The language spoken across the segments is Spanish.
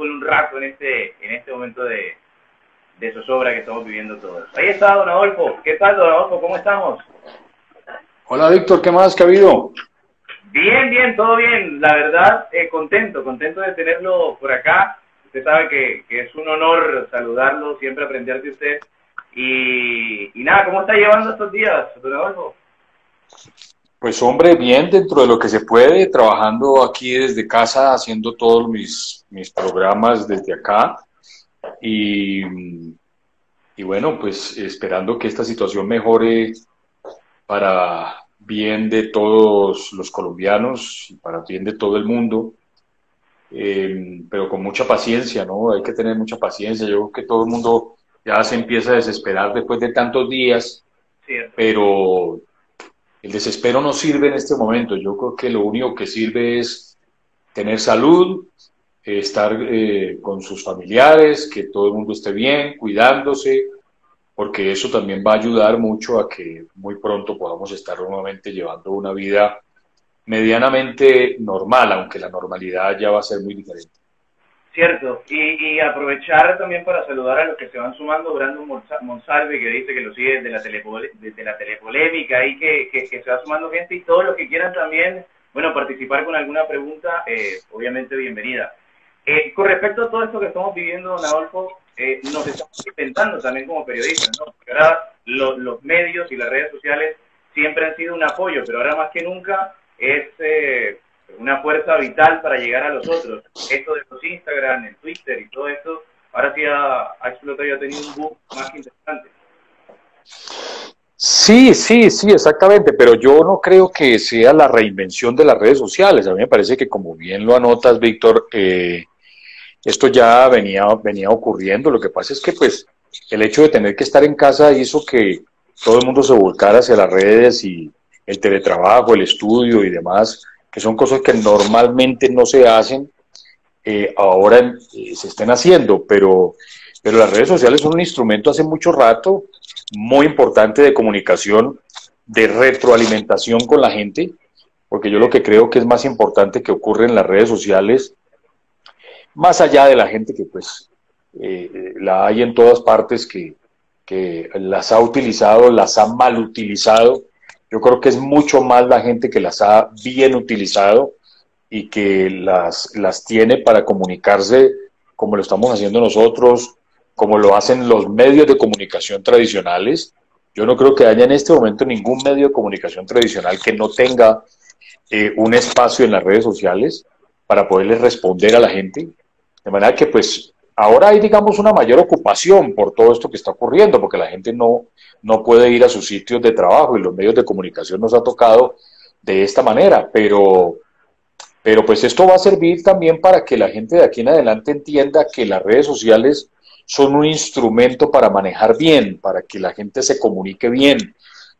fútbol un rato en este, en este momento de, de zozobra que estamos viviendo todos. Ahí está don Adolfo. ¿Qué tal, don Adolfo? ¿Cómo estamos? Hola, Víctor. ¿Qué más? ¿Qué ha habido? Bien, bien, todo bien. La verdad, eh, contento, contento de tenerlo por acá. Usted sabe que, que es un honor saludarlo, siempre aprender de usted. Y, y nada, ¿cómo está llevando estos días, don Adolfo? Pues hombre, bien dentro de lo que se puede, trabajando aquí desde casa, haciendo todos mis, mis programas desde acá. Y, y bueno, pues esperando que esta situación mejore para bien de todos los colombianos y para bien de todo el mundo. Eh, pero con mucha paciencia, ¿no? Hay que tener mucha paciencia. Yo creo que todo el mundo ya se empieza a desesperar después de tantos días, pero el desespero no sirve en este momento. Yo creo que lo único que sirve es tener salud, estar eh, con sus familiares, que todo el mundo esté bien, cuidándose, porque eso también va a ayudar mucho a que muy pronto podamos estar nuevamente llevando una vida medianamente normal, aunque la normalidad ya va a ser muy diferente. Cierto, y, y aprovechar también para saludar a los que se van sumando, Brandon Monsalve, que dice que lo sigue desde la, telepole, desde la telepolémica y que, que, se va sumando gente y todos los que quieran también, bueno, participar con alguna pregunta, eh, obviamente bienvenida. Eh, con respecto a todo esto que estamos viviendo, don Adolfo, eh, nos estamos intentando también como periodistas, ¿no? Porque ahora lo, los medios y las redes sociales siempre han sido un apoyo, pero ahora más que nunca es eh, una fuerza vital para llegar a los otros. Esto de los Instagram, el Twitter y todo esto, ahora sí ha, ha explotado y ha tenido un boom más interesante. Sí, sí, sí, exactamente, pero yo no creo que sea la reinvención de las redes sociales. A mí me parece que, como bien lo anotas, Víctor, eh, esto ya venía, venía ocurriendo. Lo que pasa es que, pues, el hecho de tener que estar en casa hizo que todo el mundo se volcara hacia las redes y el teletrabajo, el estudio y demás, que son cosas que normalmente no se hacen, eh, ahora eh, se estén haciendo, pero, pero las redes sociales son un instrumento hace mucho rato muy importante de comunicación, de retroalimentación con la gente, porque yo lo que creo que es más importante que ocurre en las redes sociales más allá de la gente que pues eh, la hay en todas partes que, que, las ha utilizado, las ha mal utilizado. Yo creo que es mucho más la gente que las ha bien utilizado y que las, las tiene para comunicarse como lo estamos haciendo nosotros, como lo hacen los medios de comunicación tradicionales. Yo no creo que haya en este momento ningún medio de comunicación tradicional que no tenga eh, un espacio en las redes sociales para poderle responder a la gente. De manera que pues ahora hay digamos una mayor ocupación por todo esto que está ocurriendo, porque la gente no, no puede ir a sus sitios de trabajo y los medios de comunicación nos ha tocado de esta manera, pero, pero pues esto va a servir también para que la gente de aquí en adelante entienda que las redes sociales son un instrumento para manejar bien, para que la gente se comunique bien,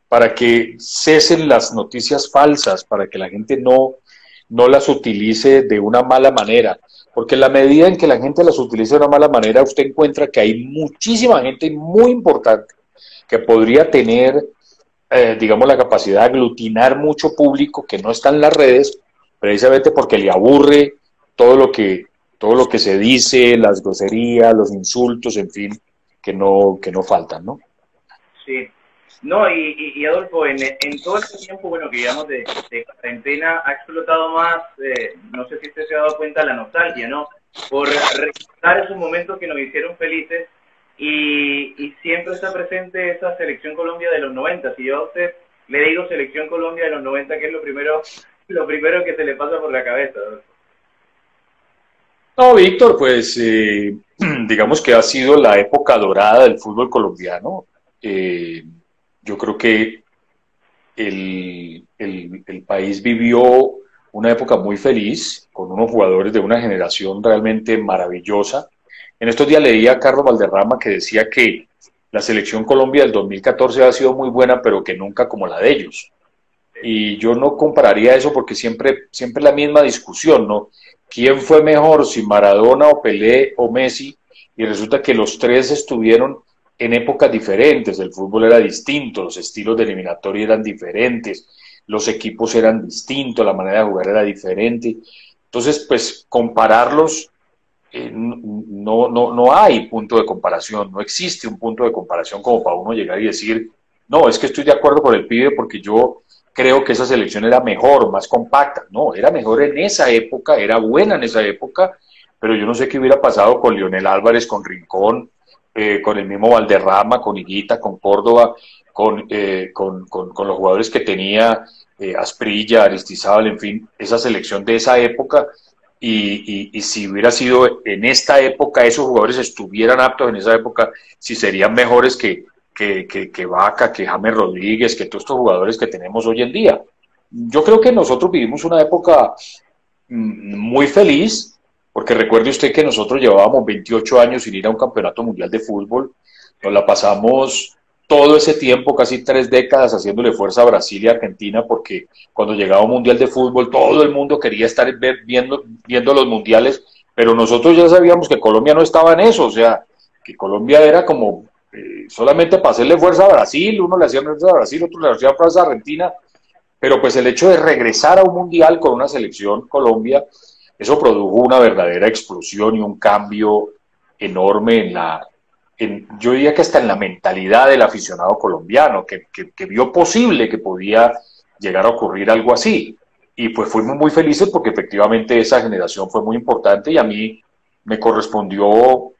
para que cesen las noticias falsas, para que la gente no, no las utilice de una mala manera. Porque en la medida en que la gente las utilice de una mala manera, usted encuentra que hay muchísima gente muy importante que podría tener, eh, digamos, la capacidad de aglutinar mucho público que no está en las redes, precisamente porque le aburre todo lo que, todo lo que se dice, las groserías, los insultos, en fin, que no, que no faltan, ¿no? Sí, no, y, y, Adolfo, en, todo este tiempo, bueno, que llevamos de, cuarentena, ha explotado más, eh, no sé si usted se ha dado cuenta, la nostalgia, ¿no? Por recordar esos momentos que nos hicieron felices y, y, siempre está presente esa selección Colombia de los 90. Si yo a usted le digo selección Colombia de los 90, ¿qué es lo primero, lo primero que se le pasa por la cabeza? Adolfo? No, Víctor, pues eh, digamos que ha sido la época dorada del fútbol colombiano. Eh, yo creo que el, el, país vivió una época muy feliz, con unos jugadores de una generación realmente maravillosa. En estos días leía a Carlos Valderrama que decía que la selección Colombia del 2014 ha sido muy buena, pero que nunca como la de ellos. Y yo no compararía eso porque siempre, siempre la misma discusión, ¿no? ¿Quién fue mejor, si Maradona o Pelé o Messi? Y resulta que los tres estuvieron en épocas diferentes, el fútbol era distinto, los estilos de eliminatoria eran diferentes, los equipos eran distintos, la manera de jugar era diferente. Entonces, pues compararlos eh, no, no, no hay punto de comparación, no existe un punto de comparación como para uno llegar y decir, no, es que estoy de acuerdo con el pibe porque yo creo que esa selección era mejor, más compacta. No, era mejor en esa época, era buena en esa época, pero yo no sé qué hubiera pasado con Lionel Álvarez, con Rincón, eh, con el mismo Valderrama, con Higuita, con Córdoba, con, eh, con, con, los jugadores que tenía eh, Asprilla, Aristizábal, en fin, esa selección de esa época. Y, y, si hubiera sido en esta época, esos jugadores estuvieran aptos en esa época, si serían mejores que, que, que, que Vaca, que James Rodríguez, que todos estos jugadores que tenemos hoy en día. Yo creo que nosotros vivimos una época mm, muy feliz, porque recuerde usted que nosotros llevábamos 28 años sin ir a un campeonato mundial de fútbol, nos la pasamos todo ese tiempo, casi tres décadas, haciéndole fuerza a Brasil y Argentina, porque cuando llegaba un mundial de fútbol, todo el mundo quería estar viendo, viendo los mundiales, pero nosotros ya sabíamos que Colombia no estaba en eso, o sea, que Colombia era como eh, solamente para hacerle fuerza a Brasil, uno le hacía fuerza a Brasil, otro le hacía fuerza a Argentina, pero pues el hecho de regresar a un mundial con una selección Colombia, eso produjo una verdadera explosión y un cambio enorme en la, yo diría que hasta en la mentalidad del aficionado colombiano, que, vio posible que podía llegar a ocurrir algo así. Y pues fuimos muy felices porque efectivamente esa generación fue muy importante y a mí me correspondió,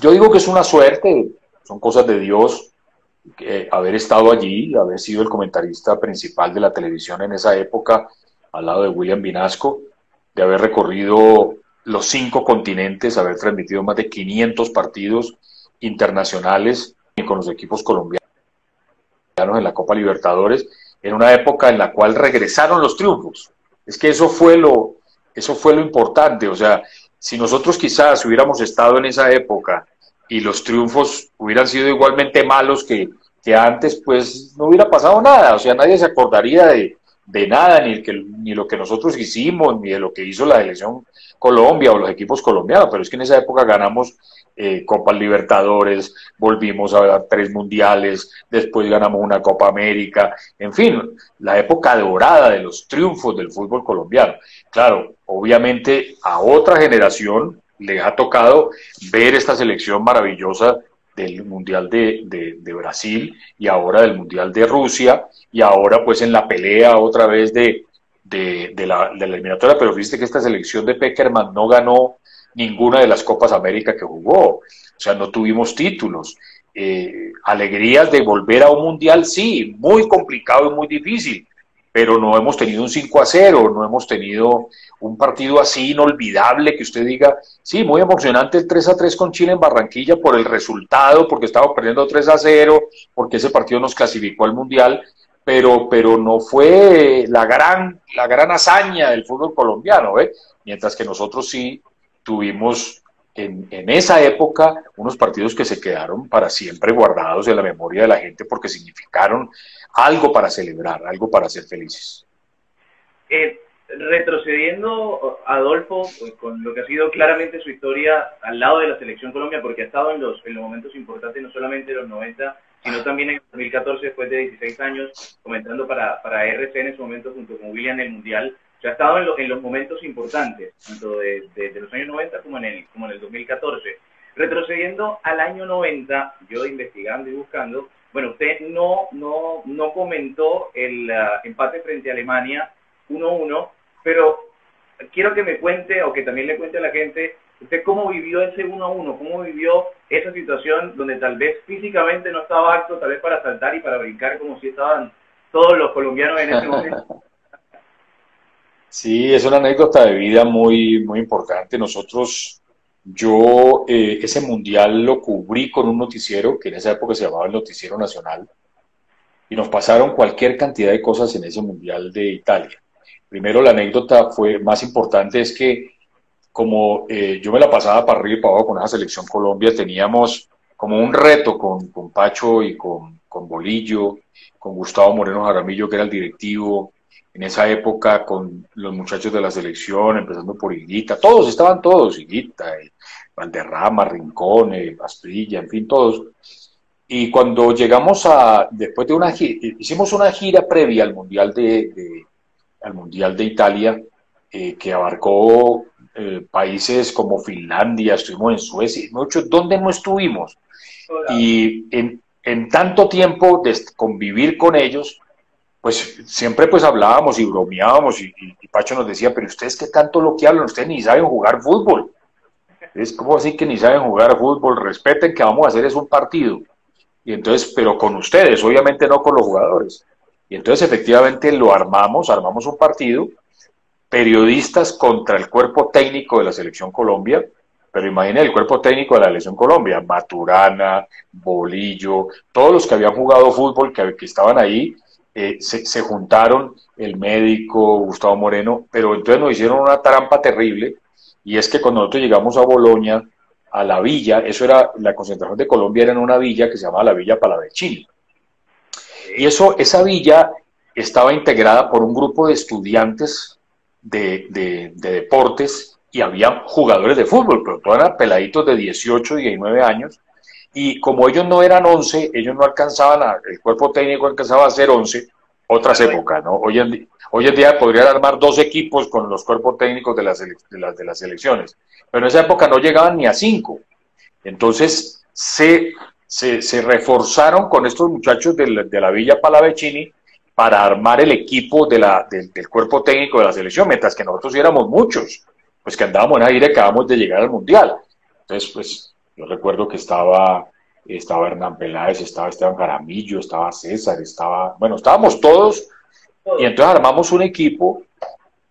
yo digo que es una suerte, son cosas de Dios, haber estado allí, haber sido el comentarista principal de la televisión en esa época, al lado de William Vinasco, de haber recorrido los cinco continentes, haber transmitido más de 500 partidos internacionales con los equipos colombianos en la Copa Libertadores, en una época en la cual regresaron los triunfos. Es que eso fue lo, eso fue lo importante. O sea, si nosotros quizás hubiéramos estado en esa época y los triunfos hubieran sido igualmente malos que, que antes, pues no hubiera pasado nada. O sea, nadie se acordaría de, de nada, ni, que, ni lo que nosotros hicimos, ni de lo que hizo la selección Colombia o los equipos colombianos, pero es que en esa época ganamos eh, Copas Libertadores, volvimos a dar tres mundiales, después ganamos una Copa América, en fin, la época dorada de los triunfos del fútbol colombiano. Claro, obviamente a otra generación le ha tocado ver esta selección maravillosa del Mundial de, de, Brasil y ahora del Mundial de Rusia. Y ahora pues en la pelea otra vez de, de, la, de la eliminatoria, pero viste que esta selección de Peckerman no ganó ninguna de las Copas América que jugó, o sea, no tuvimos títulos. Eh, alegrías de volver a un mundial, sí, muy complicado y muy difícil, pero no hemos tenido un 5 a 0, no hemos tenido un partido así inolvidable que usted diga, sí, muy emocionante el 3 a 3 con Chile en Barranquilla por el resultado, porque estaba perdiendo 3 a 0, porque ese partido nos clasificó al Mundial, pero, pero no fue la gran, la gran hazaña del fútbol colombiano, ¿eh? mientras que nosotros sí tuvimos en, en, esa época unos partidos que se quedaron para siempre guardados en la memoria de la gente porque significaron algo para celebrar, algo para ser felices. Eh, retrocediendo, Adolfo, pues, con lo que ha sido claramente su historia al lado de la Selección Colombia, porque ha estado en los, en los momentos importantes, no solamente en los 90, sino también en 2014, después de 16 años, comentando para, para RC en ese momento junto con William el Mundial, se ha estado en, en los momentos importantes, tanto de, de, los años 90 como en, el, como en el 2014. Retrocediendo al año 90, yo investigando y buscando, bueno, usted no, no, no comentó el uh, empate frente a Alemania 1-1, pero quiero que me cuente o que también le cuente a la gente usted cómo vivió ese 1-1, cómo vivió esa situación donde tal vez físicamente no estaba acto, tal vez para saltar y para brincar como si estaban todos los colombianos en ese momento. Sí, es una anécdota de vida muy, muy importante. Nosotros yo eh, ese mundial lo cubrí con un noticiero que en esa época se llamaba el Noticiero Nacional y nos pasaron cualquier cantidad de cosas en ese mundial de Italia. Primero la anécdota fue más importante es que como eh, yo me la pasaba para arriba y para abajo con esa selección Colombia, teníamos como un reto con, con Pacho y con, con Bolillo, con Gustavo Moreno Jaramillo, que era el directivo, en esa época con los muchachos de la selección, empezando por Higuita, todos estaban todos, Higuita, eh, Valderrama, Rincón, eh, en fin, todos. Y cuando llegamos a, después de una gira, hicimos una gira previa al Mundial de, al mundial de Italia, eh, que abarcó eh, países como Finlandia, estuvimos en Suecia, muchos, ¿dónde no estuvimos? Y en, en tanto tiempo de convivir con ellos, pues siempre pues hablábamos y bromeábamos y, Pacho nos decía, pero ustedes qué tanto lo que hablan, ustedes ni saben jugar fútbol. Es como así que ni saben jugar fútbol, respeten que vamos a hacer es un partido. Y entonces, pero con ustedes, obviamente no con los jugadores. Y entonces efectivamente lo armamos, armamos un partido, periodistas contra el cuerpo técnico de la selección Colombia, pero imaginen el cuerpo técnico de la selección Colombia, Maturana, Bolillo, todos los que habían jugado fútbol, que, estaban ahí, eh, se, juntaron, el médico, Gustavo Moreno, pero entonces nos hicieron una trampa terrible, y es que cuando nosotros llegamos a Boloña, a la villa, eso era, la concentración de Colombia era en una villa que se llamaba la Villa Palavecini. Y eso, esa villa estaba integrada por un grupo de estudiantes de, de, de deportes y había jugadores de fútbol, pero todos eran peladitos de 18, 19 años, y como ellos no eran 11, ellos no alcanzaban, a, el cuerpo técnico alcanzaba a ser 11, otras épocas, ¿no? Hoy en, hoy en día podrían armar dos equipos con los cuerpos técnicos de las, de las, de las selecciones, pero en esa época no llegaban ni a cinco. Entonces se, se, reforzaron con estos muchachos de la, de la Villa Palavecini para armar el equipo de la, del cuerpo técnico de la selección, mientras que nosotros éramos muchos pues que andábamos en aire, acabamos de llegar al Mundial. Entonces, pues yo recuerdo que estaba, estaba Hernán Peláez, estaba Esteban Caramillo, estaba César, estaba, bueno, estábamos todos, y entonces armamos un equipo,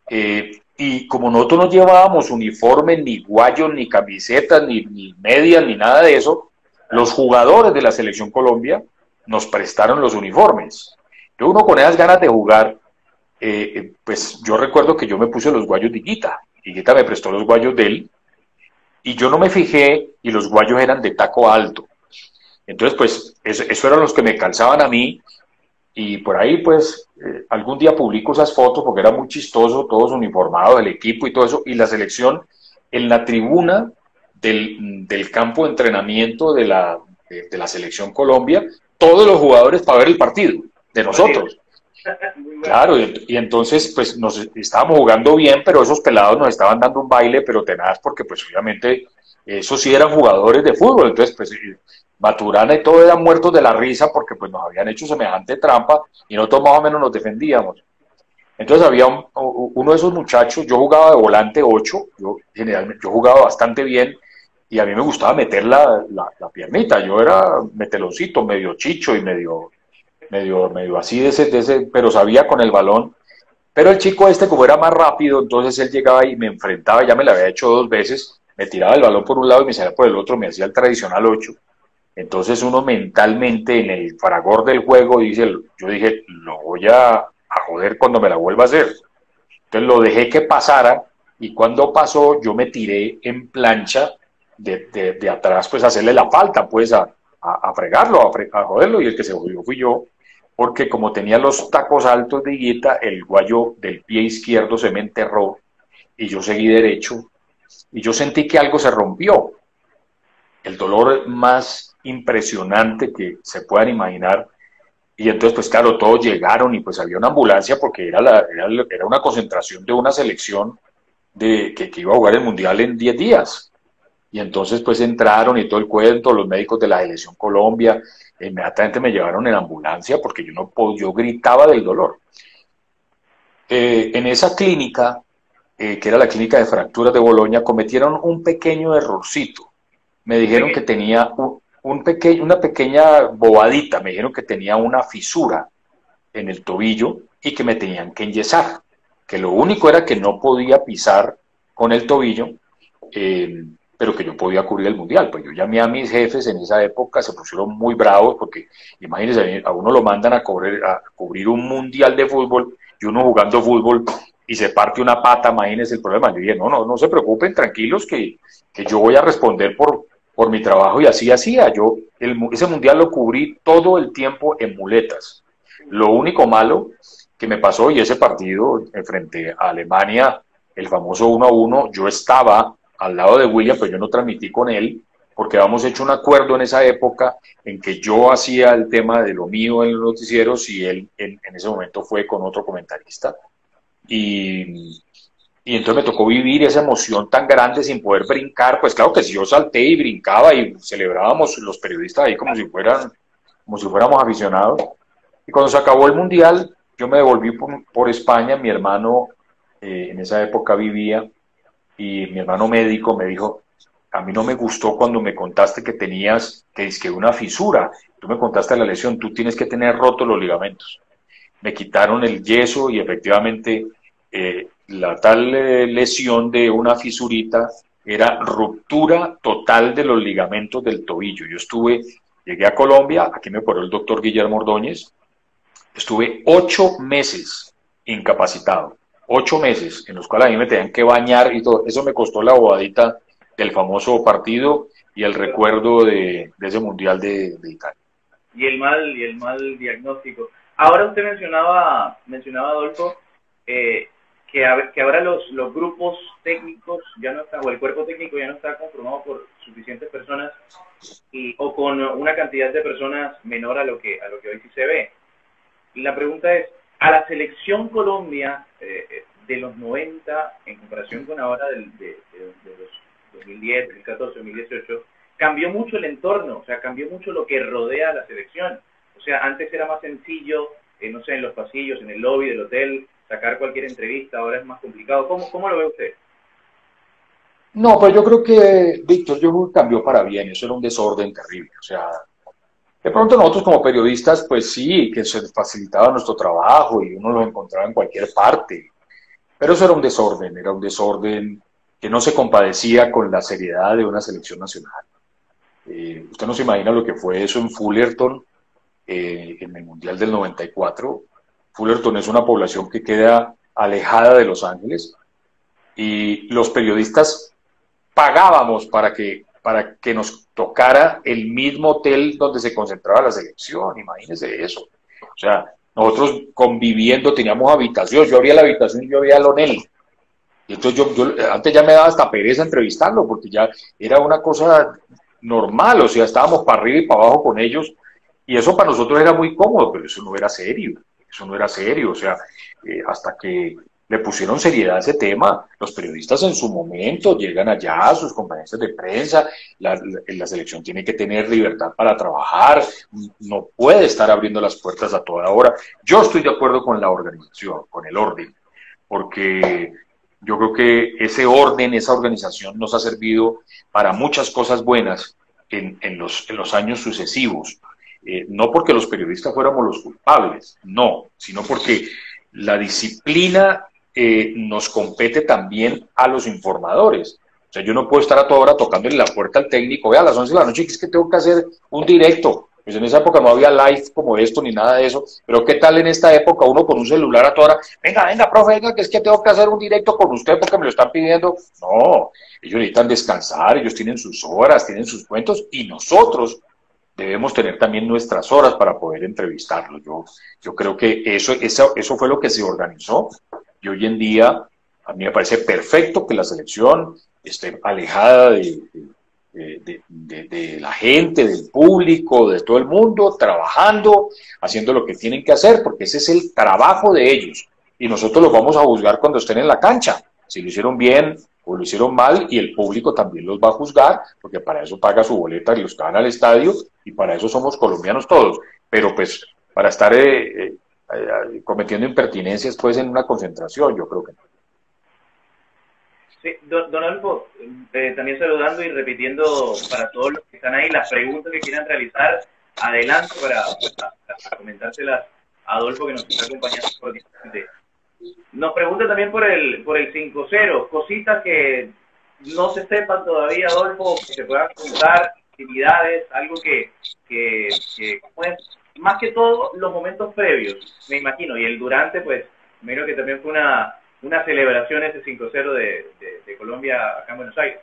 eh, y como nosotros no llevábamos uniformes, ni guayos, ni camisetas, ni, ni medias, ni nada de eso, los jugadores de la Selección Colombia nos prestaron los uniformes. Yo uno con esas ganas de jugar, eh, eh, pues yo recuerdo que yo me puse los guayos de Guita, Higuita me prestó los guayos de él y yo no me fijé y los guayos eran de taco alto. Entonces, pues, eso, eran los que me calzaban a mí y por ahí, pues, eh, algún día publico esas fotos porque era muy chistoso, todos uniformados, del equipo y todo eso, y la selección en la tribuna del, campo de entrenamiento de la, de la selección Colombia, todos los jugadores para ver el partido de nosotros. Claro, y, entonces pues nos estábamos jugando bien, pero esos pelados nos estaban dando un baile, pero tenaz, porque pues obviamente esos sí eran jugadores de fútbol, entonces pues Maturana y todo eran muertos de la risa porque pues nos habían hecho semejante trampa y nosotros más o menos nos defendíamos. Entonces había uno de esos muchachos, yo jugaba de volante 8, yo generalmente yo jugaba bastante bien y a mí me gustaba meter la, la piernita, yo era meteloncito, medio chicho y medio medio, medio así ese, ese, pero sabía con el balón. Pero el chico este, como era más rápido, entonces él llegaba y me enfrentaba, ya me lo había hecho dos veces, me tiraba el balón por un lado y me salía por el otro, me hacía el tradicional 8. Entonces uno mentalmente en el fragor del juego dice, yo dije, lo voy a, a joder cuando me la vuelva a hacer. Entonces lo dejé que pasara y cuando pasó yo me tiré en plancha de, atrás, pues hacerle la falta, pues a, a, fregarlo, a, a, joderlo y el que se jodió fui yo porque como tenía los tacos altos de Higuita, el guayo del pie izquierdo se me enterró y yo seguí derecho y yo sentí que algo se rompió. El dolor más impresionante que se puedan imaginar. Y entonces, pues claro, todos llegaron y pues había una ambulancia porque era, la, era, una concentración de una selección de, que, que iba a jugar el Mundial en 10 días. Y entonces pues entraron y todo el cuento, los médicos de la selección Colombia, inmediatamente me llevaron en ambulancia porque yo no yo gritaba del dolor. Eh, en esa clínica, eh, que era la clínica de fracturas de Boloña, cometieron un pequeño errorcito. Me dijeron que tenía un, una pequeña bobadita, me dijeron que tenía una fisura en el tobillo y que me tenían que enyesar, que lo único era que no podía pisar con el tobillo. Eh, pero que yo podía cubrir el mundial. Pues yo llamé a mis jefes en esa época, se pusieron muy bravos porque imagínense, a uno lo mandan a, cubrir, a cubrir un mundial de fútbol y uno jugando fútbol y se parte una pata, imagínense el problema. Yo dije, no, no, no se preocupen, tranquilos, que, que yo voy a responder por, por mi trabajo y así hacía. Yo el, ese mundial lo cubrí todo el tiempo en muletas. Lo único malo que me pasó y ese partido frente a Alemania, el famoso 1 a 1, yo estaba al lado de William, pero yo no transmití con él, porque habíamos hecho un acuerdo en esa época en que yo hacía el tema de lo mío en los noticieros y él en, ese momento fue con otro comentarista. Y, y entonces me tocó vivir esa emoción tan grande sin poder brincar. Pues claro que si yo salté y brincaba y celebrábamos los periodistas ahí como si fueran, como si fuéramos aficionados. Y cuando se acabó el mundial, yo me devolví por, España. Mi hermano eh, en esa época vivía y mi hermano médico me dijo, a mí no me gustó cuando me contaste que tenías que, que una fisura. Tú me contaste la lesión, tú tienes que tener rotos los ligamentos. Me quitaron el yeso y efectivamente eh, la tal eh, lesión de una fisurita era ruptura total de los ligamentos del tobillo. Yo estuve, llegué a Colombia, aquí me paró el doctor Guillermo Ordóñez, estuve ocho meses incapacitado, ocho meses, en los cuales a mí me tenían que bañar y todo. Eso me costó la bobadita del famoso partido y el recuerdo de, ese mundial de, Italia. Y el mal, y el mal diagnóstico. Ahora usted mencionaba, mencionaba Adolfo, eh, que, ahora los, los grupos técnicos ya no están, o el cuerpo técnico ya no está conformado por suficientes personas y, o con una cantidad de personas menor a lo que, a lo que hoy sí se ve. La pregunta es, a la selección Colombia eh, de los 90 en comparación con ahora del, de, los 2010, 2014, 2018, cambió mucho el entorno, o sea, cambió mucho lo que rodea a la selección. O sea, antes era más sencillo, eh, no sé, en los pasillos, en el lobby del hotel, sacar cualquier entrevista, ahora es más complicado. ¿Cómo, cómo lo ve usted? No, pues yo creo que, Víctor, yo creo que cambió para bien, eso era un desorden terrible. O sea, de pronto nosotros como periodistas, pues sí, que se facilitaba nuestro trabajo y uno lo encontraba en cualquier parte, pero eso era un desorden, era un desorden que no se compadecía con la seriedad de una selección nacional. Eh, usted no se imagina lo que fue eso en Fullerton, eh, en el Mundial del 94, Fullerton es una población que queda alejada de Los Ángeles y los periodistas pagábamos para que, para que nos tocara el mismo hotel donde se concentraba la selección, imagínense eso. O sea, nosotros conviviendo teníamos habitación, yo abría la habitación y yo veía a Lonel. Y entonces yo, yo, antes ya me daba hasta pereza entrevistarlo, porque ya era una cosa normal, o sea, estábamos para arriba y para abajo con ellos, y eso para nosotros era muy cómodo, pero eso no era serio. Eso no era serio, o sea, eh, hasta que le pusieron seriedad a ese tema. Los periodistas en su momento llegan allá, sus compañeros de prensa, la, selección tiene que tener libertad para trabajar, no puede estar abriendo las puertas a toda hora. Yo estoy de acuerdo con la organización, con el orden, porque yo creo que ese orden, esa organización nos ha servido para muchas cosas buenas en, en, los, en los años sucesivos. Eh, no porque los periodistas fuéramos los culpables, no, sino porque la disciplina eh, nos compete también a los informadores. O sea, yo no puedo estar a toda hora tocándole la puerta al técnico, vea, a las 11 de la noche es que tengo que hacer un directo. Pues en esa época no había live como esto ni nada de eso, pero ¿qué tal en esta época uno con un celular a toda hora? Venga, venga, profe, venga, que es que tengo que hacer un directo con usted porque me lo están pidiendo. No, ellos necesitan descansar, ellos tienen sus horas, tienen sus cuentos y nosotros debemos tener también nuestras horas para poder entrevistarlo. Yo, yo creo que eso, eso, eso fue lo que se organizó y hoy en día a mí me parece perfecto que la selección esté alejada de, de, la gente, del público, de todo el mundo, trabajando, haciendo lo que tienen que hacer, porque ese es el trabajo de ellos. Y nosotros los vamos a juzgar cuando estén en la cancha. Si lo hicieron bien, o lo hicieron mal y el público también los va a juzgar, porque para eso paga su boleta y los van al estadio y para eso somos colombianos todos. Pero pues para estar eh, eh, eh, cometiendo impertinencias pues en una concentración, yo creo que no. Sí, don, Adolfo, también saludando y repitiendo para todos los que están ahí las preguntas que quieran realizar, adelante para, comentárselas a Adolfo que nos está acompañando por nos pregunta también por el, por el 5-0, cositas que no se sepan todavía, Adolfo, que se puedan contar, actividades, algo que, que, pues, más que todo los momentos previos, me imagino, y el durante, pues, me imagino que también fue una, una celebración ese 5-0 de, de, Colombia acá en Buenos Aires.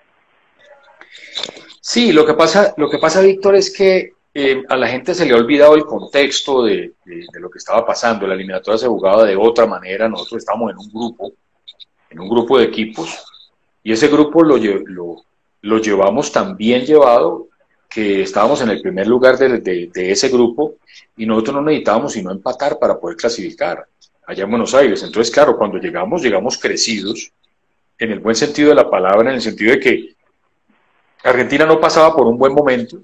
Sí, lo que pasa, lo que pasa, Víctor, es que eh, a la gente se le ha olvidado el contexto de, lo que estaba pasando. La eliminatoria se jugaba de otra manera. Nosotros estábamos en un grupo, en un grupo de equipos, y ese grupo lo, lo, llevamos tan bien llevado que estábamos en el primer lugar de, ese grupo y nosotros no necesitábamos sino empatar para poder clasificar allá en Buenos Aires. Entonces, claro, cuando llegamos, llegamos crecidos en el buen sentido de la palabra, en el sentido de que Argentina no pasaba por un buen momento.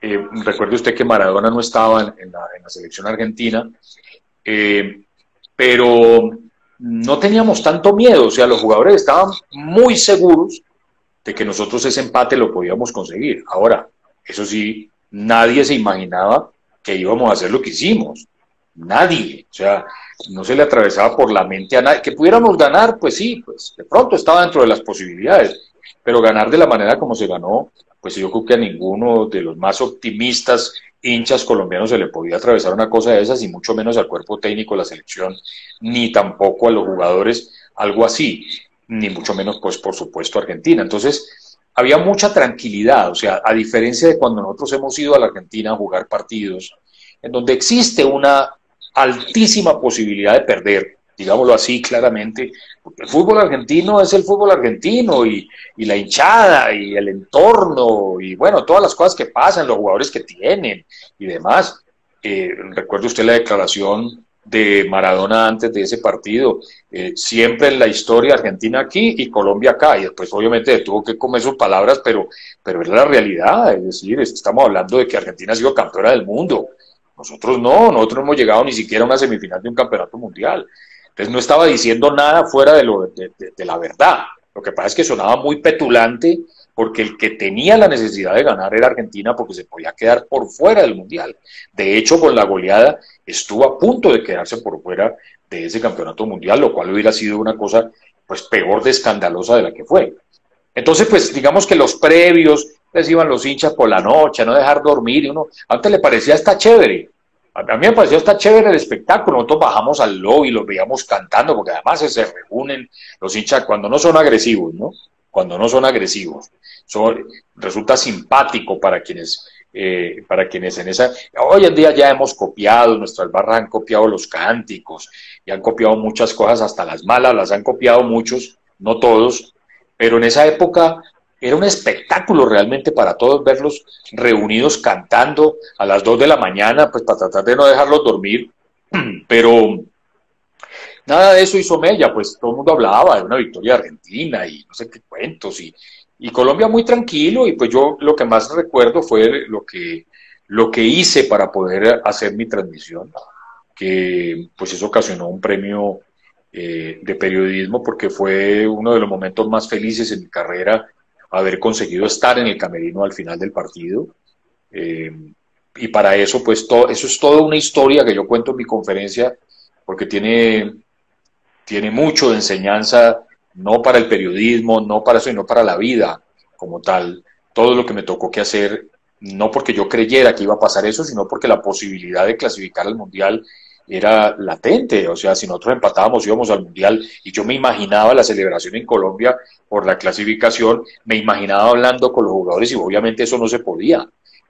Eh, recuerde usted que Maradona no estaba en, la, selección argentina, eh, pero no teníamos tanto miedo, o sea, los jugadores estaban muy seguros de que nosotros ese empate lo podíamos conseguir. Ahora, eso sí, nadie se imaginaba que íbamos a hacer lo que hicimos. Nadie. O sea, no se le atravesaba por la mente a nadie. Que pudiéramos ganar, pues sí, pues de pronto estaba dentro de las posibilidades. Pero ganar de la manera como se ganó, pues yo creo que a ninguno de los más optimistas hinchas colombianos se le podía atravesar una cosa de esas y mucho menos al cuerpo técnico de la selección, ni tampoco a los jugadores algo así, ni mucho menos pues por supuesto Argentina. Entonces había mucha tranquilidad, o sea, a diferencia de cuando nosotros hemos ido a la Argentina a jugar partidos, en donde existe una altísima posibilidad de perder, digámoslo así claramente, porque el fútbol argentino es el fútbol argentino y, la hinchada y el entorno y bueno, todas las cosas que pasan, los jugadores que tienen y demás. Eh, recuerde usted la declaración de Maradona antes de ese partido, eh, siempre en la historia Argentina aquí y Colombia acá, y después obviamente tuvo que comer sus palabras, pero, pero es la realidad, es decir, estamos hablando de que Argentina ha sido campeona del mundo, nosotros no, nosotros no hemos llegado ni siquiera a una semifinal de un campeonato mundial. Entonces no estaba diciendo nada fuera de, lo, de, la verdad. Lo que pasa es que sonaba muy petulante porque el que tenía la necesidad de ganar era Argentina porque se podía quedar por fuera del Mundial. De hecho, con la goleada estuvo a punto de quedarse por fuera de ese campeonato mundial, lo cual hubiera sido una cosa pues peor de escandalosa de la que fue. Entonces, pues digamos que los previos, les iban los hinchas por la noche, a no dejar dormir, y uno, antes le parecía hasta chévere, a mí me pareció está chévere el espectáculo. Nosotros bajamos al lobby, los veíamos cantando, porque además se reúnen los hinchas cuando no son agresivos, ¿no? Cuando no son agresivos. Son, resulta simpático para quienes, eh, para quienes en esa. Hoy en día ya hemos copiado, nuestras barras han copiado los cánticos y han copiado muchas cosas, hasta las malas las han copiado muchos, no todos, pero en esa época era un espectáculo realmente para todos verlos reunidos cantando a las 2 de la mañana, pues para tratar de no dejarlos dormir. Pero nada de eso hizo Mella, pues todo el mundo hablaba de una victoria argentina y no sé qué cuentos. Y, y Colombia muy tranquilo y pues yo lo que más recuerdo fue lo que, lo que hice para poder hacer mi transmisión, que pues eso ocasionó un premio eh, de periodismo porque fue uno de los momentos más felices en mi carrera haber conseguido estar en el camerino al final del partido. Eh, y para eso, pues, todo, eso es toda una historia que yo cuento en mi conferencia, porque tiene, tiene mucho de enseñanza, no para el periodismo, no para eso, sino para la vida como tal. Todo lo que me tocó que hacer, no porque yo creyera que iba a pasar eso, sino porque la posibilidad de clasificar al Mundial era latente, o sea, si nosotros empatábamos íbamos al Mundial y yo me imaginaba la celebración en Colombia por la clasificación, me imaginaba hablando con los jugadores y obviamente eso no se podía.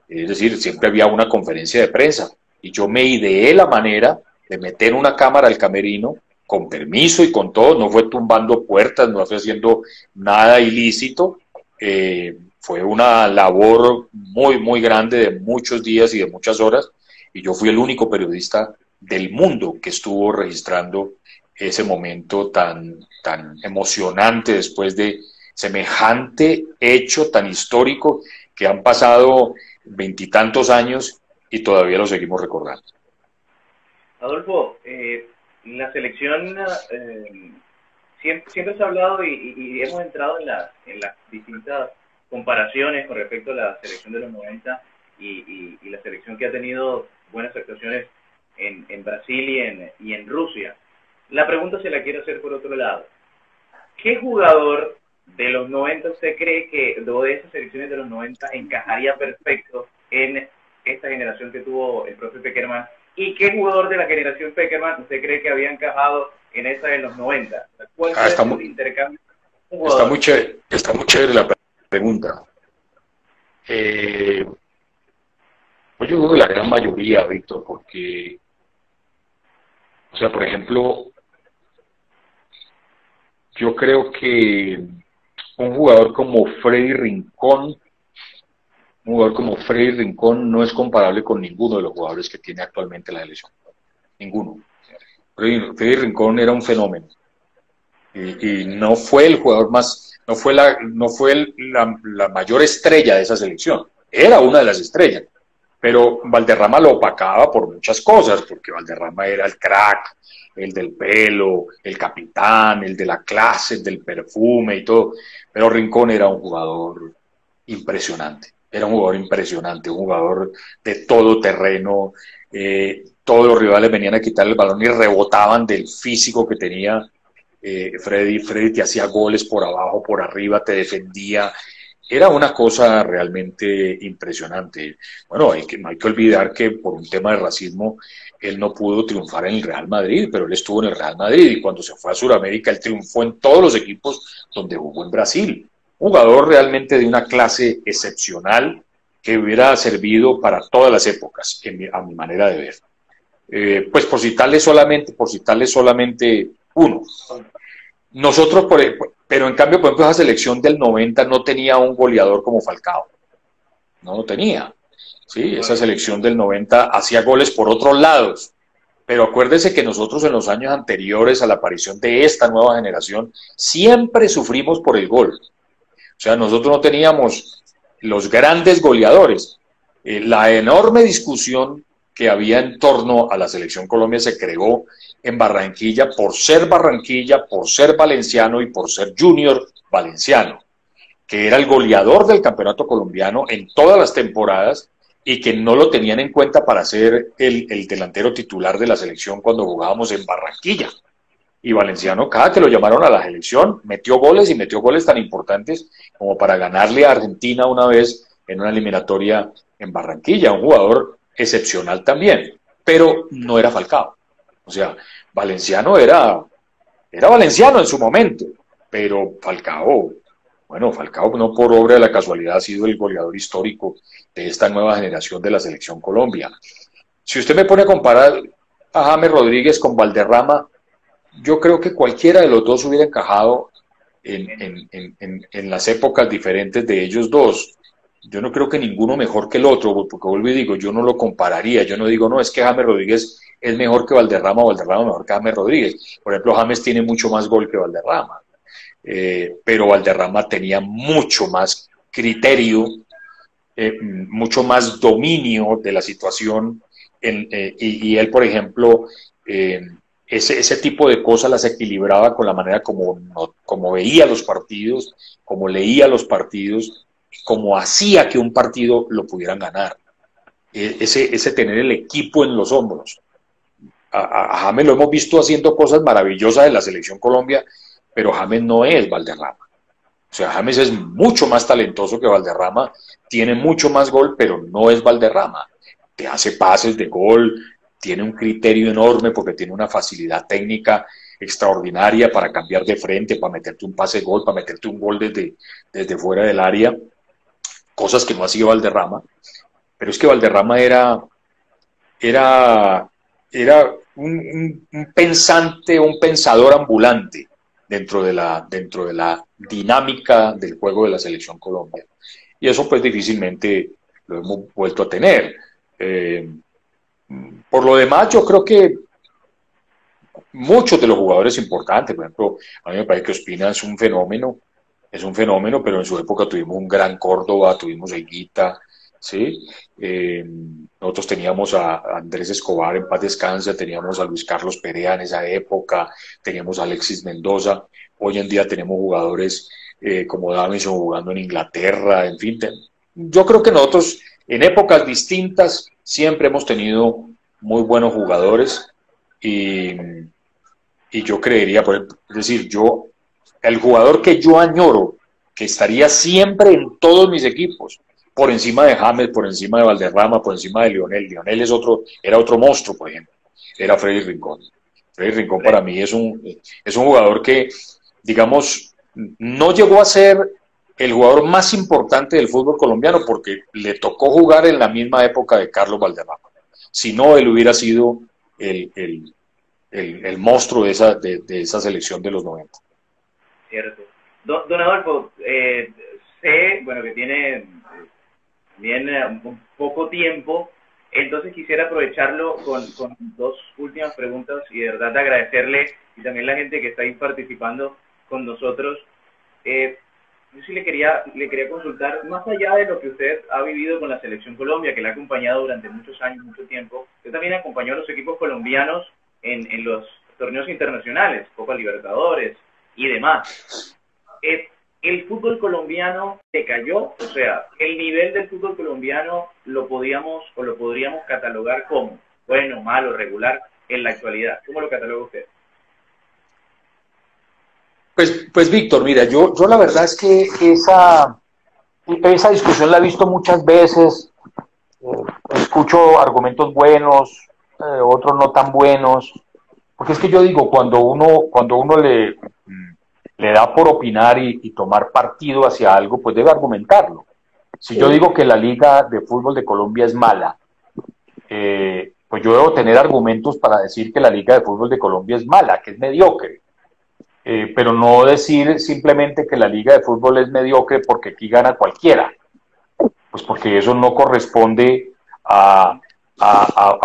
Es decir, siempre había una conferencia de prensa y yo me ideé la manera de meter una cámara al camerino con permiso y con todo, no fue tumbando puertas, no fue haciendo nada ilícito, eh, fue una labor muy, muy grande de muchos días y de muchas horas y yo fui el único periodista del mundo que estuvo registrando ese momento tan, tan emocionante después de semejante hecho tan histórico que han pasado veintitantos años y todavía lo seguimos recordando. Adolfo, eh, la selección eh, siempre, se ha hablado y, hemos entrado en, en las distintas comparaciones con respecto a la selección de los 90 y, y la selección que ha tenido buenas actuaciones en, en Brasil y en, y en Rusia. La pregunta se la quiero hacer por otro lado. ¿Qué jugador de los 90 usted cree que, de esas selecciones de los 90, encajaría perfecto en esta generación que tuvo el profe Peckerman? ¿Y qué jugador de la generación Peckerman usted cree que había encajado en esa de los 90? ¿Cuál ah, está, muy, intercambio? Está muy, chévere, está muy chévere la pregunta. Eh, pues yo creo que la gran mayoría, Víctor, porque o sea, por ejemplo, yo creo que un jugador como Freddy Rincón, un jugador como Freddy Rincón no es comparable con ninguno de los jugadores que tiene actualmente la selección. Ninguno. Freddy, Rincón era un fenómeno. y, no fue el jugador más, no fue, la, no fue la, la, mayor estrella de esa selección, era una de las estrellas, pero Valderrama lo opacaba por muchas cosas, porque Valderrama era el crack, el del pelo, el capitán, el de la clase, el del perfume y todo, pero Rincón era un jugador impresionante, era un jugador impresionante, un jugador de todo terreno, eh, todos los rivales venían a quitarle el balón y rebotaban del físico que tenía eh, Freddy. Freddy te hacía goles por abajo, por arriba, te defendía. Era una cosa realmente impresionante. Bueno, hay que, no hay que olvidar que por un tema de racismo él no pudo triunfar en el Real Madrid, pero él estuvo en el Real Madrid y cuando se fue a Sudamérica él triunfó en todos los equipos donde jugó en Brasil. Jugador realmente de una clase excepcional que hubiera servido para todas las épocas, a mi manera de ver. Eh, pues por citarle solamente, por citarle solamente uno. Nosotros, por, pero en cambio, por ejemplo, esa selección del 90 no tenía un goleador como Falcao. No lo tenía. ¿sí? Esa selección del 90 hacía goles por otros lados. Pero acuérdese que nosotros en los años anteriores a la aparición de esta nueva generación siempre sufrimos por el gol. Sea, nosotros no teníamos los grandes goleadores. Eh, la enorme discusión que había en torno a la selección Colombia se creó en Barranquilla por ser Barranquilla, por ser valenciano y por ser junior valenciano, que era el goleador del campeonato colombiano en todas las temporadas y que no lo tenían en cuenta para ser el, el delantero titular de la selección cuando jugábamos en Barranquilla. Y Valenciano, cada que lo llamaron a la selección, metió goles y metió goles tan importantes como para ganarle a Argentina una vez en una eliminatoria en Barranquilla, un jugador excepcional también, pero no era Falcao. O sea, Valenciano era, era Valenciano en su momento, pero Falcao, bueno, Falcao no por obra de la casualidad ha sido el goleador histórico de esta nueva generación de la selección Colombia. Si usted me pone a comparar a James Rodríguez con Valderrama, yo creo que cualquiera de los dos hubiera encajado en, las épocas diferentes de ellos dos. Yo no creo que ninguno mejor que el otro, porque vuelvo y digo, yo no lo compararía, yo no digo, no, es que James Rodríguez es mejor que Valderrama o Valderrama mejor que James Rodríguez. Por ejemplo, James tiene mucho más gol que Valderrama, eh, pero Valderrama tenía mucho más criterio, eh, mucho más dominio de la situación, eh, y, él, por ejemplo, ese, ese, tipo de cosas las equilibraba con la manera como, como veía los partidos, como leía los partidos, como hacía que un partido lo pudieran ganar. E, ese, ese tener el equipo en los hombros. A, James lo hemos visto haciendo cosas maravillosas en la selección Colombia, pero James no es Valderrama. O sea, James es mucho más talentoso que Valderrama, tiene mucho más gol, pero no es Valderrama. Te hace pases de gol, tiene un criterio enorme porque tiene una facilidad técnica extraordinaria para cambiar de frente, para meterte un pase gol, para meterte un gol desde, desde fuera del área cosas que no hacía Valderrama, pero es que Valderrama era, era, era un, pensante, un pensador ambulante dentro de, la, dentro de la dinámica del juego de la selección Colombia. Y eso pues difícilmente lo hemos vuelto a tener. Eh, por lo demás, yo creo que muchos de los jugadores importantes, por ejemplo, a mí me parece que Ospina es un fenómeno, es un fenómeno, pero en su época tuvimos un gran Córdoba, tuvimos a Higuita, ¿sí? Eh, nosotros teníamos a Andrés Escobar en paz descansa, teníamos a Luis Carlos Perea en esa época, teníamos a Alexis Mendoza, hoy en día tenemos jugadores eh, como Davison jugando en Inglaterra, en fin, yo creo que nosotros en épocas distintas siempre hemos tenido muy buenos jugadores y, yo creería, es decir, yo el jugador que yo añoro, que estaría siempre en todos mis equipos, por encima de James, por encima de Valderrama, por encima de Lionel. Lionel es otro, era otro monstruo, por ejemplo. Era Freddy Rincón. Freddy Rincón para mí es un, es un jugador que, digamos, no llegó a ser el jugador más importante del fútbol colombiano porque le tocó jugar en la misma época de Carlos Valderrama. Si no, él hubiera sido el, el, monstruo de esa, de, de esa selección de los 90 cierto. Don, Adolfo, eh, sé, bueno, que tiene también eh, poco tiempo Entonces quisiera aprovecharlo con, con dos últimas preguntas y de verdad agradecerle y también la gente que está ahí participando con nosotros. Eh, yo sí le quería, le quería consultar, más allá de lo que usted ha vivido con la Selección Colombia, que le ha acompañado durante muchos años, mucho tiempo, usted también acompañó a los equipos colombianos en, en los torneos internacionales, Copa Libertadores y demás. Eh, ¿El fútbol colombiano se cayó? O sea, ¿el nivel del fútbol colombiano lo podíamos o lo podríamos catalogar como bueno, malo, regular en la actualidad? ¿Cómo lo cataloga usted? Pues, pues Víctor, mira, yo, yo la verdad es que esa, esa discusión la he visto muchas veces, eh, escucho argumentos buenos, eh, otros no tan buenos, porque es que yo digo, cuando uno, cuando uno le, le da por opinar y, tomar partido hacia algo, pues debe argumentarlo. Si yo digo que la Liga de Fútbol de Colombia es mala, eh, pues yo debo tener argumentos para decir que la Liga de Fútbol de Colombia es mala, que es mediocre. Eh, pero no decir simplemente que la liga de fútbol es mediocre porque aquí gana cualquiera, pues porque eso no corresponde a,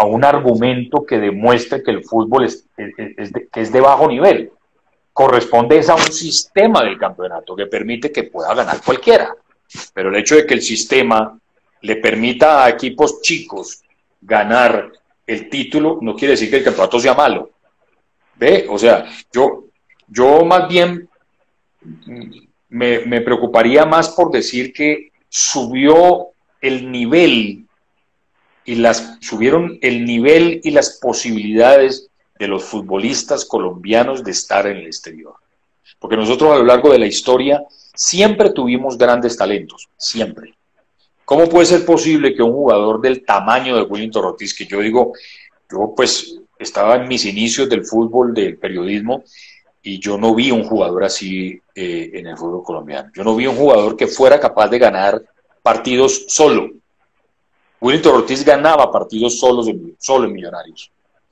un argumento que demuestre que el fútbol es, de, que es de bajo nivel. Corresponde a un sistema del campeonato que permite que pueda ganar cualquiera. Pero el hecho de que el sistema le permita a equipos chicos ganar el título no quiere decir que el campeonato sea malo. ¿Ve? O sea, yo, yo más bien me, preocuparía más por decir que subió el nivel y las subieron el nivel y las posibilidades de los futbolistas colombianos de estar en el exterior. Porque nosotros a lo largo de la historia siempre tuvimos grandes talentos, siempre. ¿Cómo puede ser posible que un jugador del tamaño de Willington Ortiz, que yo digo, yo pues estaba en mis inicios del fútbol, del periodismo, y yo no vi un jugador así eh, en el fútbol colombiano. Yo no vi un jugador que fuera capaz de ganar partidos solo. Willington Ortiz ganaba partidos solos en, solo en Millonarios.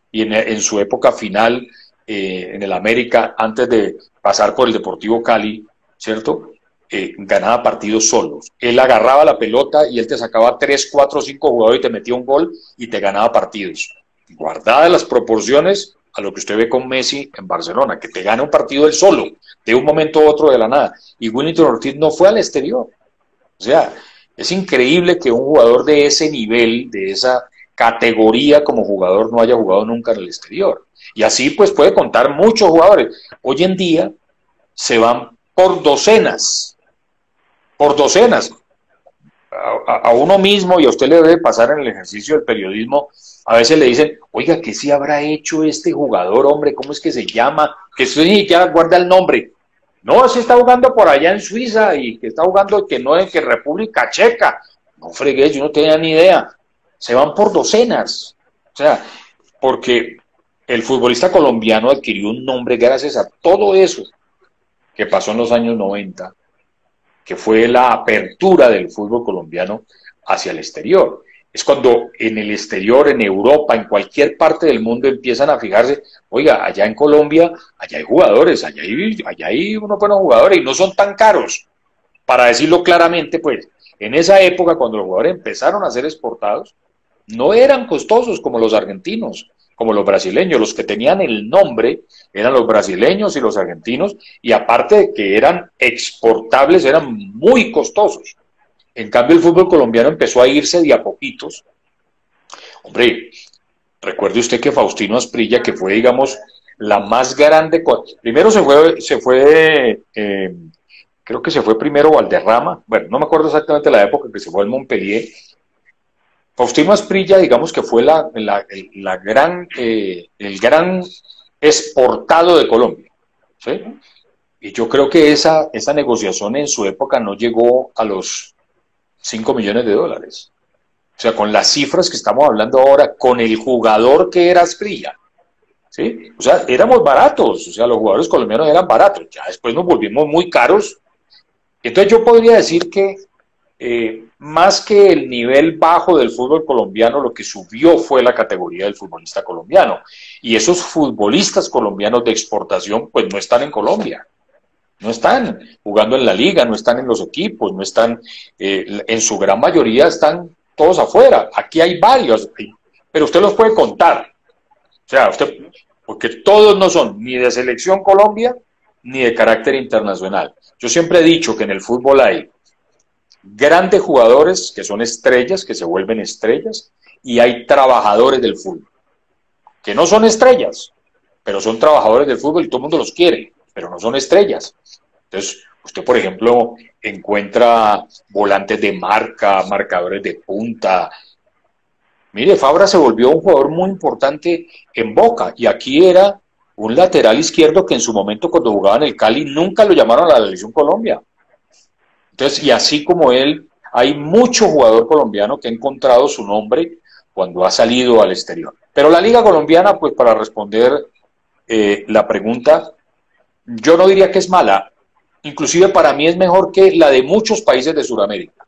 Y en, su época final eh, en el América, antes de pasar por el Deportivo Cali, ¿cierto? Eh, ganaba partidos solos. Él agarraba la pelota y él te sacaba 3, 4, 5 jugadores y te metía un gol y te ganaba partidos. Guardadas las proporciones, a lo que usted ve con Messi en Barcelona, que te gana un partido él solo, de un momento a otro de la nada. Y Willington Ortiz no fue al exterior. O sea, es increíble que un jugador de ese nivel, de esa categoría como jugador, no haya jugado nunca en el exterior. Y así pues puede contar muchos jugadores. Hoy en día se van por docenas, por docenas. A, uno mismo y a usted le debe pasar en el ejercicio del periodismo a veces le dicen, oiga, ¿qué sí habrá hecho este jugador, hombre? ¿Cómo es que se llama? Que usted ya guarda el nombre. No, se está jugando por allá en Suiza y que está jugando que no en que República Checa. No fregué, yo no tenía ni idea. Se van por docenas. O sea, porque el futbolista colombiano adquirió un nombre gracias a todo eso que pasó en los años 90, que fue la apertura del fútbol colombiano hacia el exterior es cuando en el exterior, en Europa, en cualquier parte del mundo empiezan a fijarse, oiga, allá en Colombia, allá hay jugadores, allá hay, allá hay unos buenos jugadores y no son tan caros. Para decirlo claramente, pues, en esa época cuando los jugadores empezaron a ser exportados, no eran costosos como los argentinos, como los brasileños, los que tenían el nombre eran los brasileños y los argentinos, y aparte de que eran exportables, eran muy costosos. En cambio, el fútbol colombiano empezó a irse de a poquitos. Hombre, recuerde usted que Faustino Asprilla, que fue, digamos, la más grande. Primero se fue, se fue eh, creo que se fue primero Valderrama. Bueno, no me acuerdo exactamente la época que se fue al Montpellier. Faustino Asprilla, digamos que fue la, la, gran, eh, el gran exportado de Colombia. Y yo creo que esa, esa negociación en su época no llegó a los 5 millones de dólares. O sea, con las cifras que estamos hablando ahora, con el jugador que era Asprilla. ¿sí? O sea, éramos baratos, o sea, los jugadores colombianos eran baratos, ya después nos volvimos muy caros. Entonces yo podría decir que eh, más que el nivel bajo del fútbol colombiano, lo que subió fue la categoría del futbolista colombiano. Y esos futbolistas colombianos de exportación, pues no están en Colombia. No están jugando en la liga, no están en los equipos, no están, eh, en su gran mayoría están todos afuera. Aquí hay varios, pero usted los puede contar. O sea, usted, porque todos no son ni de selección Colombia ni de carácter internacional. Yo siempre he dicho que en el fútbol hay grandes jugadores que son estrellas, que se vuelven estrellas, y hay trabajadores del fútbol, que no son estrellas, pero son trabajadores del fútbol y todo el mundo los quiere, pero no son estrellas. Entonces, usted, por ejemplo, encuentra volantes de marca, marcadores de punta. Mire, Fabra se volvió un jugador muy importante en Boca y aquí era un lateral izquierdo que en su momento cuando jugaba en el Cali nunca lo llamaron a la selección Colombia. Entonces, y así como él, hay mucho jugador colombiano que ha encontrado su nombre cuando ha salido al exterior. Pero la liga colombiana, pues para responder eh, la pregunta, yo no diría que es mala, inclusive para mí es mejor que la de muchos países de Sudamérica.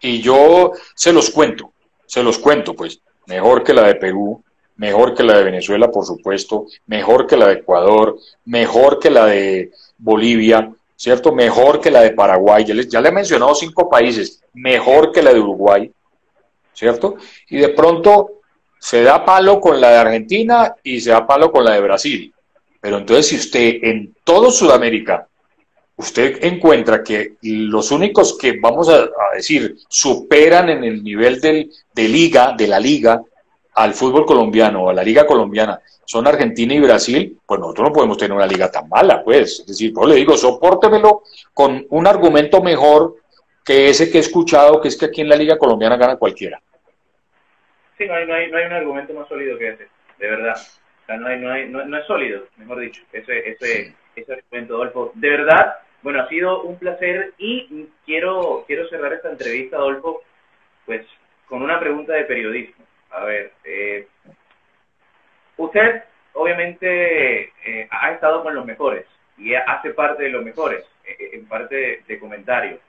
Y yo se los cuento, se los cuento, pues, mejor que la de Perú, mejor que la de Venezuela, por supuesto, mejor que la de Ecuador, mejor que la de Bolivia, ¿cierto? Mejor que la de Paraguay, ya, ya le he mencionado cinco países, mejor que la de Uruguay, ¿cierto? Y de pronto se da palo con la de Argentina y se da palo con la de Brasil. Pero entonces si usted en todo Sudamérica, usted encuentra que los únicos que, vamos a, decir, superan en el nivel del, de liga, de la liga, al fútbol colombiano o a la liga colombiana, son Argentina y Brasil, pues nosotros no podemos tener una liga tan mala, pues. Es decir, pues le digo, soportemelo con un argumento mejor que ese que he escuchado, que es que aquí en la liga colombiana gana cualquiera. Sí, no hay, no hay, no hay un argumento más sólido que ese, de verdad. O sea, no, hay, no, hay, no, es sólido, mejor dicho, ese, ese, ese argumento, Adolfo. De verdad, bueno, ha sido un placer y quiero, quiero cerrar esta entrevista, Adolfo, pues con una pregunta de periodismo. A ver, eh, usted obviamente eh, ha estado con los mejores y hace parte de los mejores, eh, en parte de, de comentarios.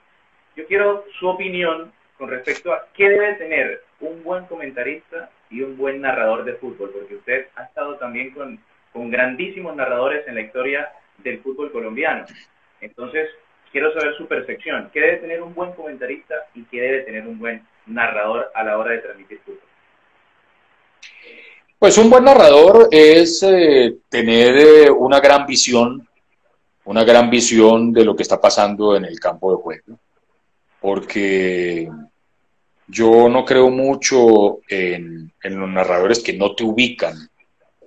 Yo quiero su opinión con respecto a qué debe tener un buen comentarista y un buen narrador de fútbol, porque usted ha estado también con, con grandísimos narradores en la historia del fútbol colombiano. Entonces, quiero saber su percepción. ¿Qué debe tener un buen comentarista y qué debe tener un buen narrador a la hora de transmitir fútbol? Pues un buen narrador es eh, tener eh, una gran visión, una gran visión de lo que está pasando en el campo de juego, porque yo no creo mucho en, los narradores que no te ubican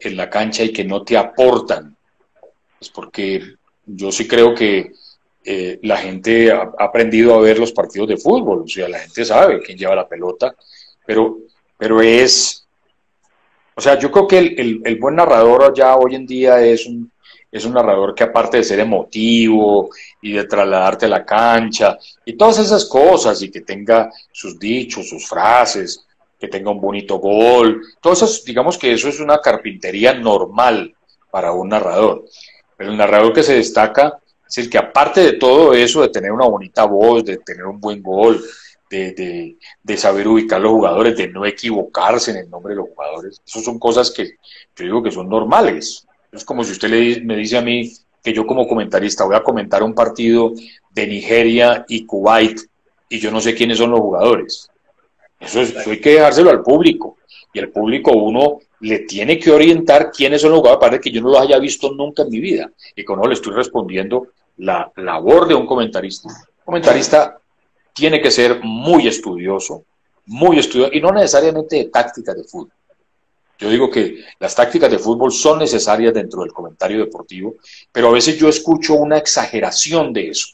en la cancha y que no te aportan. Es porque yo sí creo que eh, la gente ha, aprendido a ver los partidos de fútbol, o sea, la gente sabe quién lleva la pelota, pero, pero es, o sea, yo creo que el, el buen narrador ya hoy en día es un, es un narrador que aparte de ser emotivo y de trasladarte a la cancha y todas esas cosas y que tenga sus dichos, sus frases, que tenga un bonito gol, eso, digamos que eso es una carpintería normal para un narrador. Pero el narrador que se destaca es el que aparte de todo eso, de tener una bonita voz, de tener un buen gol, de, de, saber ubicar los jugadores, de no equivocarse en el nombre de los jugadores. Esas son cosas que yo digo que son normales. Es como si usted le, me dice a mí que yo como comentarista voy a comentar un partido de Nigeria y Kuwait y yo no sé quiénes son los jugadores. Eso, hay que dejárselo al público. Y el público uno le tiene que orientar quiénes son los jugadores para que yo no los haya visto nunca en mi vida. Y con eso le estoy respondiendo la labor de un comentarista. Un comentarista tiene que ser muy estudioso, muy estudioso, y no necesariamente de táctica de fútbol. Yo digo que las tácticas de fútbol son necesarias dentro del comentario deportivo, pero a veces yo escucho una exageración de eso.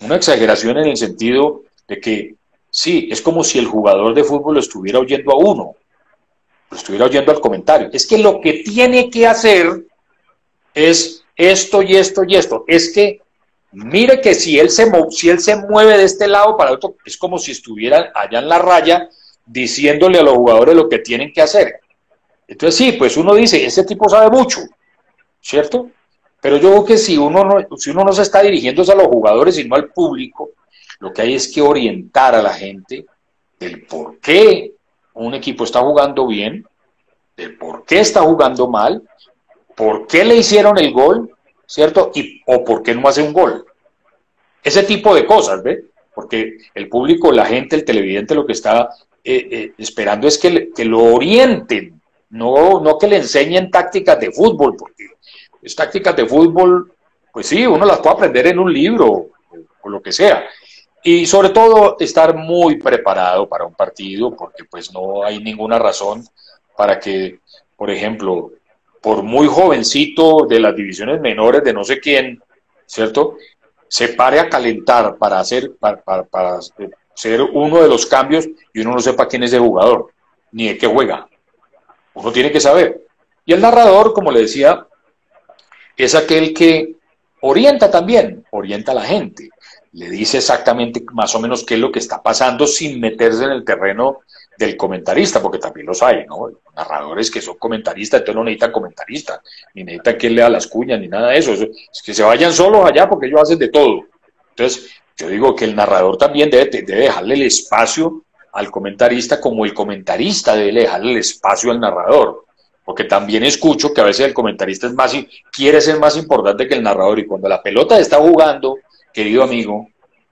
Una exageración en el sentido de que, sí, es como si el jugador de fútbol lo estuviera oyendo a uno, lo estuviera oyendo al comentario. Es que lo que tiene que hacer es esto y esto y esto. Es que, mire que si él se, si él se mueve de este lado para otro, es como si estuviera allá en la raya diciéndole a los jugadores lo que tienen que hacer. Entonces sí, pues uno dice, ese tipo sabe mucho, ¿cierto? Pero yo creo que si uno no, si uno no se está dirigiendo a los jugadores, sino al público, lo que hay es que orientar a la gente del por qué un equipo está jugando bien, del por qué está jugando mal, por qué le hicieron el gol, ¿cierto? Y, o por qué no hace un gol. Ese tipo de cosas, ¿ve? porque el público, la gente, el televidente lo que está eh, eh, esperando es que, lo orienten, no, no que le enseñen tácticas de fútbol, porque es tácticas de fútbol, pues sí, uno las puede aprender en un libro o lo que sea. Y sobre todo estar muy preparado para un partido, porque pues no hay ninguna razón para que, por ejemplo, por muy jovencito de las divisiones menores de no sé quién, ¿cierto? Se pare a calentar para hacer, para, para, ser uno de los cambios y uno no sepa quién es el jugador, ni de qué juega. Uno tiene que saber. Y el narrador, como le decía, es aquel que orienta también, orienta a la gente, le dice exactamente más o menos qué es lo que está pasando sin meterse en el terreno del comentarista, porque también los hay, ¿no? Narradores que son comentaristas, entonces no necesitan comentarista, ni necesitan que lea las cuñas, ni nada de eso. Es que se vayan solos allá porque ellos hacen de todo. Entonces, yo digo que el narrador también debe, debe dejarle el espacio al comentarista como el comentarista debe dejarle el espacio al narrador. Porque también escucho que a veces el comentarista es más, quiere ser más importante que el narrador y cuando la pelota está jugando, querido amigo,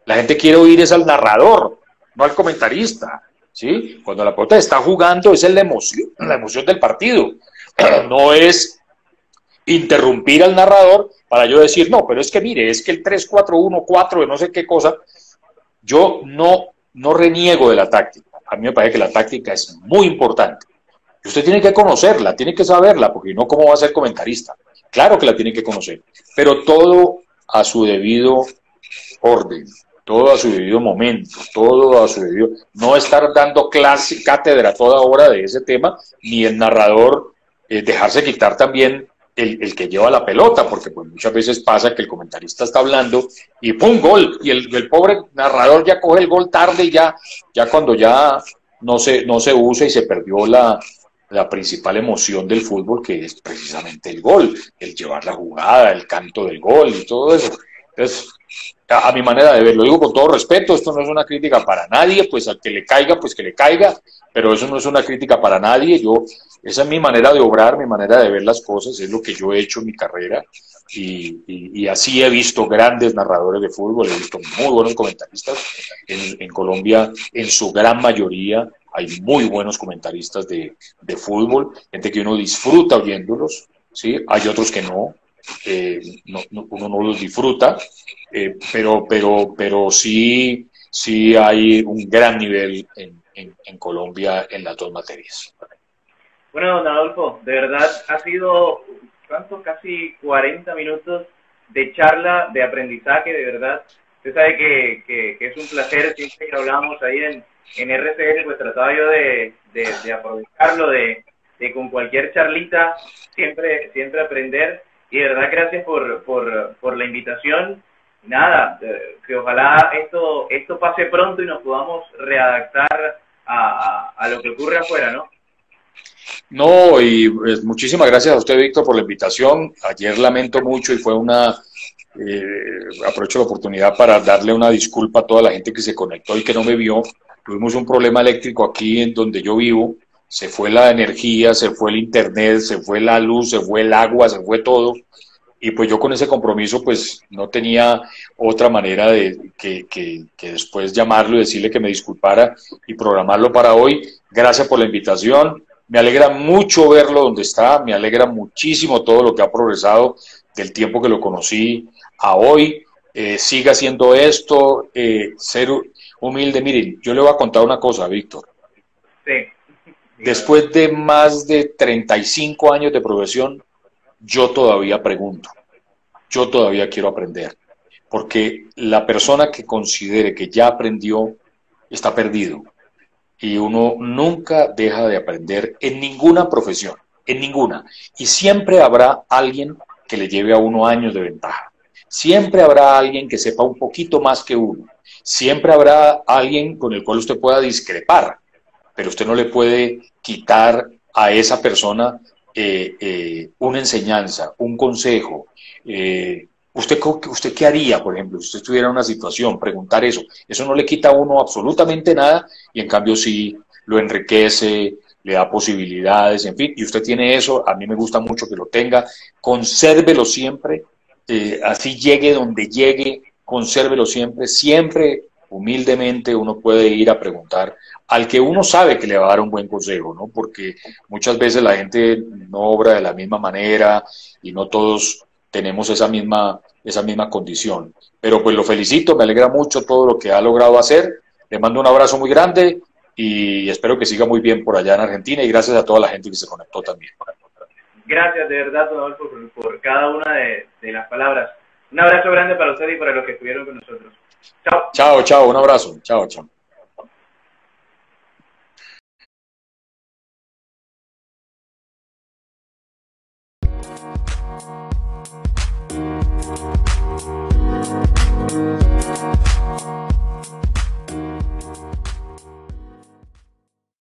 la gente quiere oír es al narrador, no al comentarista. ¿Sí? Cuando la pelota está jugando, es la emoción, la emoción del partido. No es interrumpir al narrador para yo decir, no, pero es que mire, es que el 3-4-1-4 de no sé qué cosa, yo no, no reniego de la táctica. A mí me parece que la táctica es muy importante. Usted tiene que conocerla, tiene que saberla, porque no, ¿cómo va a ser comentarista? Claro que la tiene que conocer, pero todo a su debido orden todo a su debido momento, todo a su debido, no estar dando clase, cátedra toda hora de ese tema, ni el narrador eh, dejarse quitar también el, que lleva la pelota, porque pues muchas veces pasa que el comentarista está hablando y ¡pum! gol, y el, pobre narrador ya coge el gol tarde y ya, ya cuando ya no se, no se usa y se perdió la, la principal emoción del fútbol, que es precisamente el gol, el llevar la jugada, el canto del gol y todo eso. Entonces, a, mi manera de ver, lo digo con todo respeto, esto no es una crítica para nadie, pues al que le caiga, pues que le caiga, pero eso no es una crítica para nadie, yo, esa es mi manera de obrar, mi manera de ver las cosas, es lo que yo he hecho en mi carrera, y, así he visto grandes narradores de fútbol, he visto muy buenos comentaristas, en, en Colombia en su gran mayoría. Hay muy buenos comentaristas de, de fútbol, gente que uno disfruta oyéndolos, ¿sí? hay otros que no, eh, uno no los disfruta, eh, pero, pero, pero sí, sí hay un gran nivel en, en, Colombia en las dos materias. Bueno, don Adolfo, de verdad ha sido, ¿cuánto? Casi 40 minutos de charla, de aprendizaje, de verdad. Usted sabe que, que, es un placer, siempre que hablábamos ahí en, en RCN, pues trataba yo de, de, de aprovecharlo, de, de con cualquier charlita siempre, siempre aprender. Y de verdad, gracias por, por, por la invitación. Nada, eh, que ojalá esto, esto pase pronto y nos podamos readaptar a, a, lo que ocurre afuera, ¿no? No, y pues, muchísimas gracias a usted, Víctor, por la invitación. Ayer lamento mucho y fue una, eh, aprovecho la oportunidad para darle una disculpa a toda la gente que se conectó y que no me vio. Tuvimos un problema eléctrico aquí en donde yo vivo se fue la energía, se fue el internet, se fue la luz, se fue el agua, se fue todo. Y pues yo con ese compromiso pues no tenía otra manera de que, que, después llamarlo y decirle que me disculpara y programarlo para hoy. Gracias por la invitación. Me alegra mucho verlo donde está, me alegra muchísimo todo lo que ha progresado del tiempo que lo conocí a hoy. Eh, siga haciendo esto, eh, ser humilde. Miren, yo le voy a contar una cosa, Víctor. Sí. Después de más de 35 años de profesión, yo todavía pregunto, yo todavía quiero aprender, porque la persona que considere que ya aprendió está perdido. Y uno nunca deja de aprender en ninguna profesión, en ninguna. Y siempre habrá alguien que le lleve a uno años de ventaja. Siempre habrá alguien que sepa un poquito más que uno. Siempre habrá alguien con el cual usted pueda discrepar pero usted no le puede quitar a esa persona eh, eh, una enseñanza, un consejo. Eh, ¿usted, ¿Usted qué haría, por ejemplo, si usted estuviera en una situación? Preguntar eso. Eso no le quita a uno absolutamente nada y en cambio sí lo enriquece, le da posibilidades, en fin. Y usted tiene eso, a mí me gusta mucho que lo tenga. Consérvelo siempre, así llegue donde llegue, consérvelo siempre. Siempre humildemente uno puede ir a preguntar al que uno sabe que le va a dar un buen consejo, ¿no? Porque muchas veces la gente no obra de la misma manera y no todos tenemos esa misma, esa misma condición. Pero pues lo felicito, me alegra mucho todo lo que ha logrado hacer. Le mando un abrazo muy grande y espero que siga muy bien por allá en Argentina y gracias a toda la gente que se conectó también. Gracias de verdad, Rodolfo, por, cada una de, de las palabras. Un abrazo grande para usted y para los que estuvieron con nosotros. Chao. Chao, chao, un abrazo. Chao, chao.